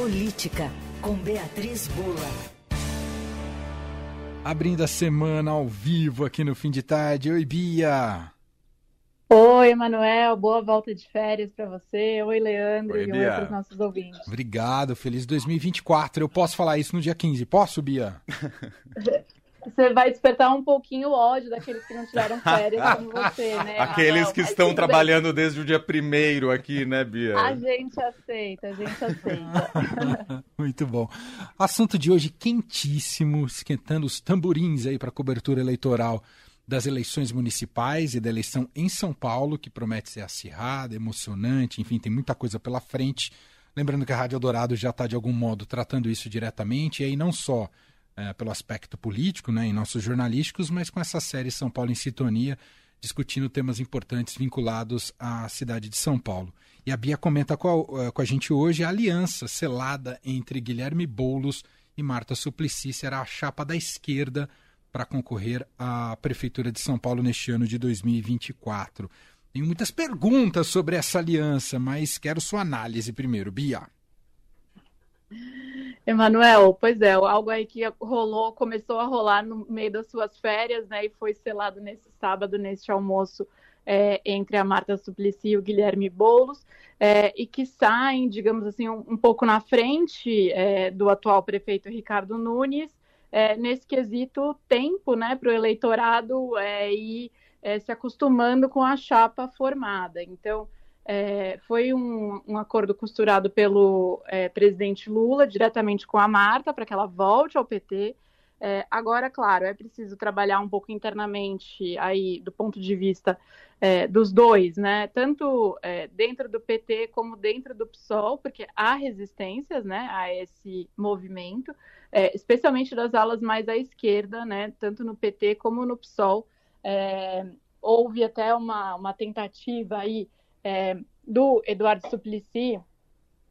Política, com Beatriz Bula. Abrindo a semana ao vivo aqui no fim de tarde. Oi, Bia. Oi, Emanuel. Boa volta de férias para você. Oi, Leandro. Oi, e Bia. oi para os nossos ouvintes. Obrigado, feliz 2024. Eu posso falar isso no dia 15. Posso, Bia? Você vai despertar um pouquinho o ódio daqueles que não tiveram férias como você, né? Aqueles Ah, não, que estão trabalhando desde o dia primeiro aqui, né, Bia? bem. A gente aceita, a gente aceita. Muito bom. Assunto de hoje quentíssimo, esquentando os tamborins aí para a cobertura eleitoral das eleições municipais e da eleição em São Paulo, que promete ser acirrada, emocionante, enfim, tem muita coisa pela frente. Lembrando que a Rádio Eldorado já está, de algum modo, tratando isso diretamente, e aí não só eh, pelo aspecto político, né, em nossos jornalísticos, mas com essa série São Paulo em Sintonia, discutindo temas importantes vinculados à cidade de São Paulo. E a Bia comenta com a, eh, com a gente hoje a aliança selada entre Guilherme Boulos e Marta Suplicy será a chapa da esquerda para concorrer à Prefeitura de São Paulo neste ano de 2024. Tenho muitas perguntas sobre essa aliança, mas quero sua análise primeiro, Bia. Emanuel, pois é, algo aí que rolou, começou a rolar no meio das suas férias, né? E foi selado nesse sábado, neste almoço, é, entre a Marta Suplicy e o Guilherme Boulos, é, e que saem, digamos assim, um, um pouco na frente é, do atual prefeito Ricardo Nunes, é, nesse quesito tempo, né, para o eleitorado é, ir é, se acostumando com a chapa formada. Então, é, foi um, um acordo costurado pelo é, presidente Lula diretamente com a Marta para que ela volte ao PT. É, agora, claro, é preciso trabalhar um pouco internamente aí do ponto de vista é, dos dois, né? Tanto é, dentro do PT como dentro do PSOL, porque há resistências, né, a esse movimento, é, especialmente das alas mais à esquerda, né? Tanto no PT como no PSOL. Houve até uma, uma tentativa aí é, do Eduardo Suplicy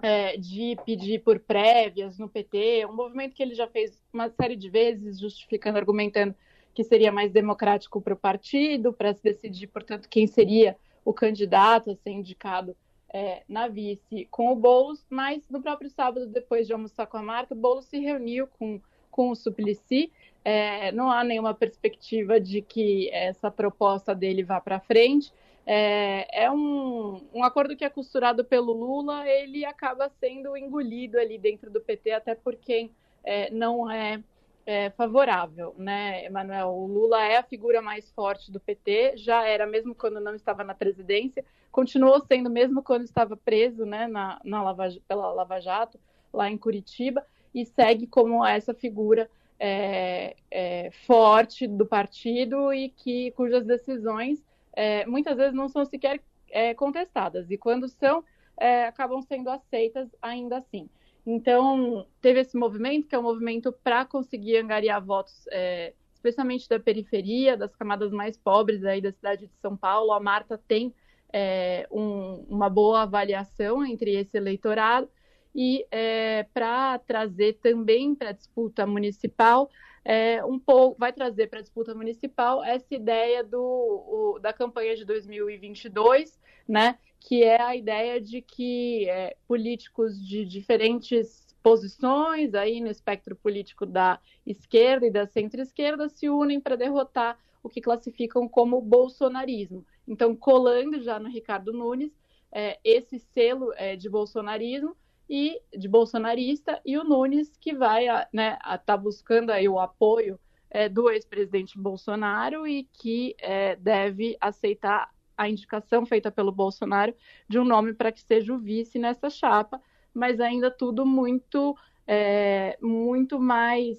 é, de pedir por prévias no PT, um movimento que ele já fez uma série de vezes, justificando, argumentando que seria mais democrático para o partido, para se decidir, portanto, quem seria o candidato a ser indicado é, na vice com o Boulos, mas no próprio sábado, depois de almoçar com a Marta, o Boulos se reuniu com, com o Suplicy. É, não há nenhuma perspectiva de que essa proposta dele vá para frente. É, é um, um, acordo que é costurado pelo Lula, ele acaba sendo engolido ali dentro do PT, até por quem é, não é, é, favorável, né, Emanuel? O Lula é a figura mais forte do PT, já era mesmo quando não estava na presidência, continuou sendo mesmo quando estava preso, né, na, na Lava, pela Lava Jato, lá em Curitiba, e segue como essa figura é, é, forte do partido e que cujas decisões é, muitas vezes não são sequer é, contestadas, e quando são, é, acabam sendo aceitas ainda assim. Então, teve esse movimento, que é um movimento para conseguir angariar votos, é, especialmente da periferia, das camadas mais pobres aí da cidade de São Paulo. A Marta tem é, um, uma boa avaliação entre esse eleitorado, e é, para trazer também para a disputa municipal é, um pouco, vai trazer para a disputa municipal essa ideia do, o, da campanha de 2022, né, que é a ideia de que é, políticos de diferentes posições aí no espectro político da esquerda e da centro-esquerda se unem para derrotar o que classificam como bolsonarismo. Então, colando já no Ricardo Nunes é, esse selo é, de bolsonarismo e de bolsonarista e o Nunes que vai né, tá buscando aí o apoio é, do ex-presidente Bolsonaro e que é, deve aceitar a indicação feita pelo Bolsonaro de um nome para que seja o vice nessa chapa, mas ainda tudo muito é, muito mais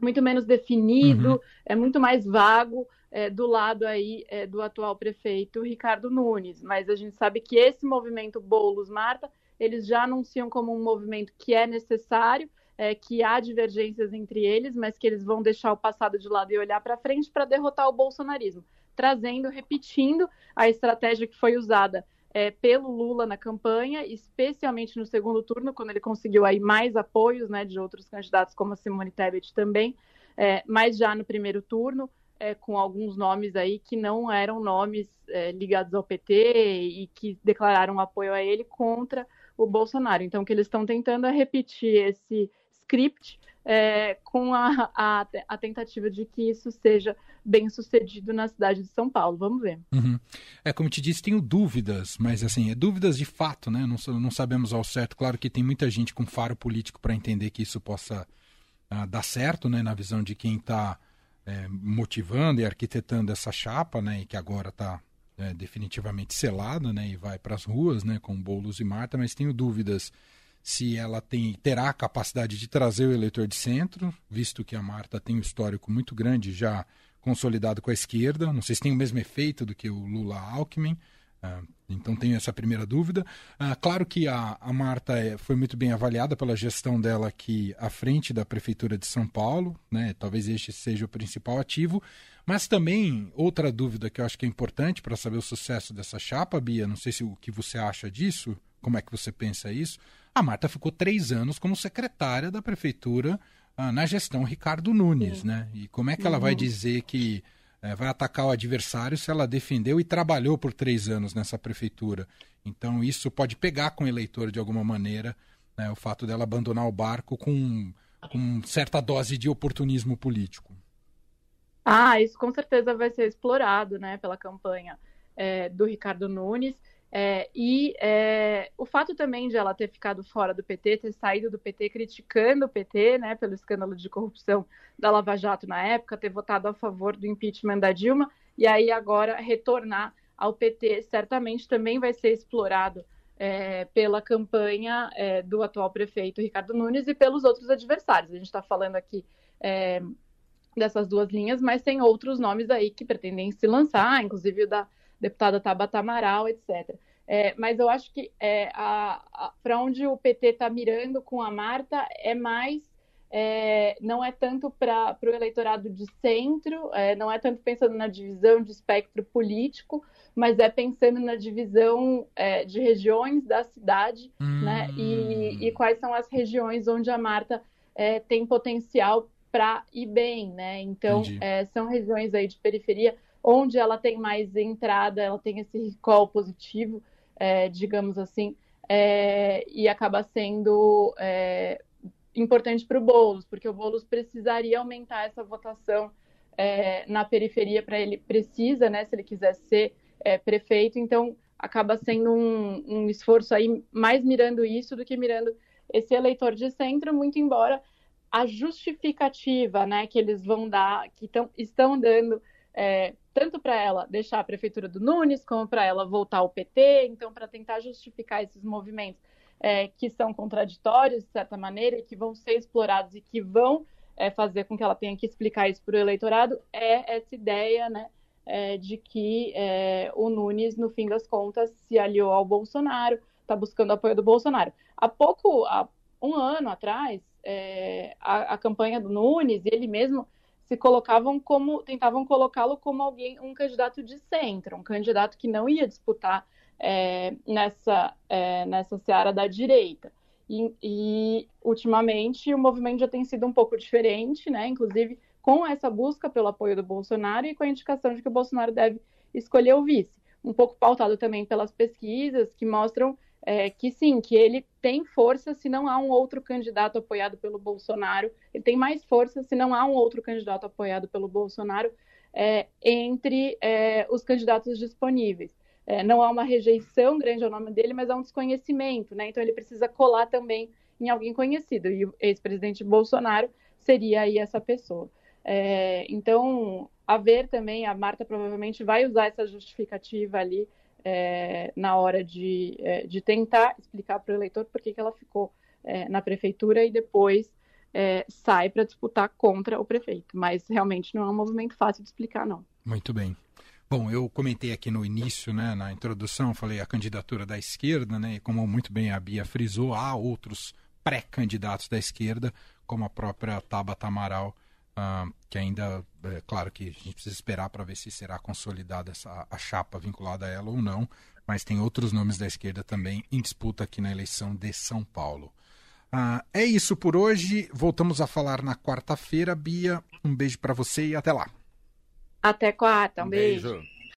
muito menos definido, uhum. é muito mais vago é, do lado aí é, do atual prefeito Ricardo Nunes. Mas a gente sabe que esse movimento Bolos Marta eles já anunciam como um movimento que é necessário, é, que há divergências entre eles, mas que eles vão deixar o passado de lado e olhar para frente para derrotar o bolsonarismo, trazendo, repetindo a estratégia que foi usada é, pelo Lula na campanha, especialmente no segundo turno, quando ele conseguiu aí mais apoios né, de outros candidatos, como a Simone Tebet também, é, mas já no primeiro turno, é, com alguns nomes aí que não eram nomes é, ligados ao PT e que declararam apoio a ele contra o Bolsonaro. Então, o que eles estão tentando é repetir esse script é, com a, a, a, tentativa de que isso seja bem sucedido na cidade de São Paulo. Vamos ver. Uhum. É, como te disse, tenho dúvidas, mas assim, é dúvidas de fato, né? Não, não sabemos ao certo. Claro que tem muita gente com faro político para entender que isso possa uh, dar certo, né? Na visão de quem está é, motivando e arquitetando essa chapa, né? E que agora está é, definitivamente selada, né? E vai para as ruas, né? Com Boulos e Marta, mas tenho dúvidas se ela tem, terá a capacidade de trazer o eleitor de centro, visto que a Marta tem um histórico muito grande já consolidado com a esquerda. Não sei se tem o mesmo efeito do que o Lula Alckmin. Uh, então tenho essa primeira dúvida. Uh, claro que a, a Marta é, foi muito bem avaliada pela gestão dela aqui à frente da Prefeitura de São Paulo, né? talvez este seja o principal ativo. Mas também, outra dúvida que eu acho que é importante para saber o sucesso dessa chapa, Bia, não sei se o que você acha disso, como é que você pensa isso, a Marta ficou três anos como secretária da prefeitura ah, na gestão Ricardo Nunes, né? E como é que ela vai dizer que é, vai atacar o adversário se ela defendeu e trabalhou por três anos nessa prefeitura? Então isso pode pegar com o eleitor de alguma maneira, né, o fato dela abandonar o barco com, com certa dose de oportunismo político. Ah, isso com certeza vai ser explorado, né, pela campanha é, do Ricardo Nunes. É, e é, o fato também de ela ter ficado fora do PT, ter saído do PT criticando o PT, né, pelo escândalo de corrupção da Lava Jato na época, ter votado a favor do impeachment da Dilma, e aí agora retornar ao PT, certamente também vai ser explorado é, pela campanha é, do atual prefeito Ricardo Nunes e pelos outros adversários. A gente está falando aqui é, dessas duas linhas, mas tem outros nomes aí que pretendem se lançar, inclusive o da deputada Tabata Amaral, etc. É, mas eu acho que é, para onde o PT está mirando com a Marta é mais, é, não é tanto para o eleitorado de centro, é, não é tanto pensando na divisão de espectro político, mas é pensando na divisão é, de regiões da cidade, hum. né? E, e, quais são as regiões onde a Marta é, tem potencial para ir bem, né? Então, são regiões aí de periferia onde ela tem mais entrada, ela tem esse recall positivo, é, digamos assim, é, e acaba sendo é, importante para o Boulos, porque o Boulos precisaria aumentar essa votação é, na periferia para ele precisa, né, se ele quiser ser é, prefeito, então acaba sendo um, um esforço aí mais mirando isso do que mirando esse eleitor de centro, muito embora a justificativa, né, que eles vão dar, que tão, estão dando é, tanto para ela deixar a prefeitura do Nunes, como para ela voltar ao PT, então, para tentar justificar esses movimentos é, que são contraditórios, de certa maneira, e que vão ser explorados e que vão é, fazer com que ela tenha que explicar isso para o eleitorado, é essa ideia né, é, de que é, o Nunes, no fim das contas, se aliou ao Bolsonaro, está buscando apoio do Bolsonaro. Há pouco, há um ano atrás, é, a, a campanha do Nunes, ele mesmo se colocavam como, tentavam colocá-lo como alguém, um candidato de centro, um candidato que não ia disputar é, nessa, é, nessa seara da direita. E, e, ultimamente o movimento já tem sido um pouco diferente, né? Inclusive com essa busca pelo apoio do Bolsonaro e com a indicação de que o Bolsonaro deve escolher o vice. Um pouco pautado também pelas pesquisas que mostram é, que sim, que ele tem força se não há um outro candidato apoiado pelo Bolsonaro, ele tem mais força se não há um outro candidato apoiado pelo Bolsonaro é, entre é, os candidatos disponíveis. É, não há uma rejeição grande ao nome dele, mas há um desconhecimento, né? Então ele precisa colar também em alguém conhecido, e o ex-presidente Bolsonaro seria aí essa pessoa. É, então, a ver também, a Marta provavelmente vai usar essa justificativa ali é, na hora de, é, de tentar explicar para o eleitor por que, que ela ficou é, na prefeitura e depois é, sai para disputar contra o prefeito. Mas realmente não é um movimento fácil de explicar, não. Muito bem. Bom, eu comentei aqui no início, né, na introdução, falei a candidatura da esquerda, né, e como muito bem a Bia frisou, há outros pré-candidatos da esquerda, como a própria Tabata Amaral, Uh, que ainda, é claro que a gente precisa esperar para ver se será consolidada essa, a chapa vinculada a ela ou não, mas tem outros nomes da esquerda também em disputa aqui na eleição de São Paulo. Uh, é isso por hoje. Voltamos a falar na quarta-feira. Bia, um beijo para você e até lá. Até quarta, um, um beijo. beijo.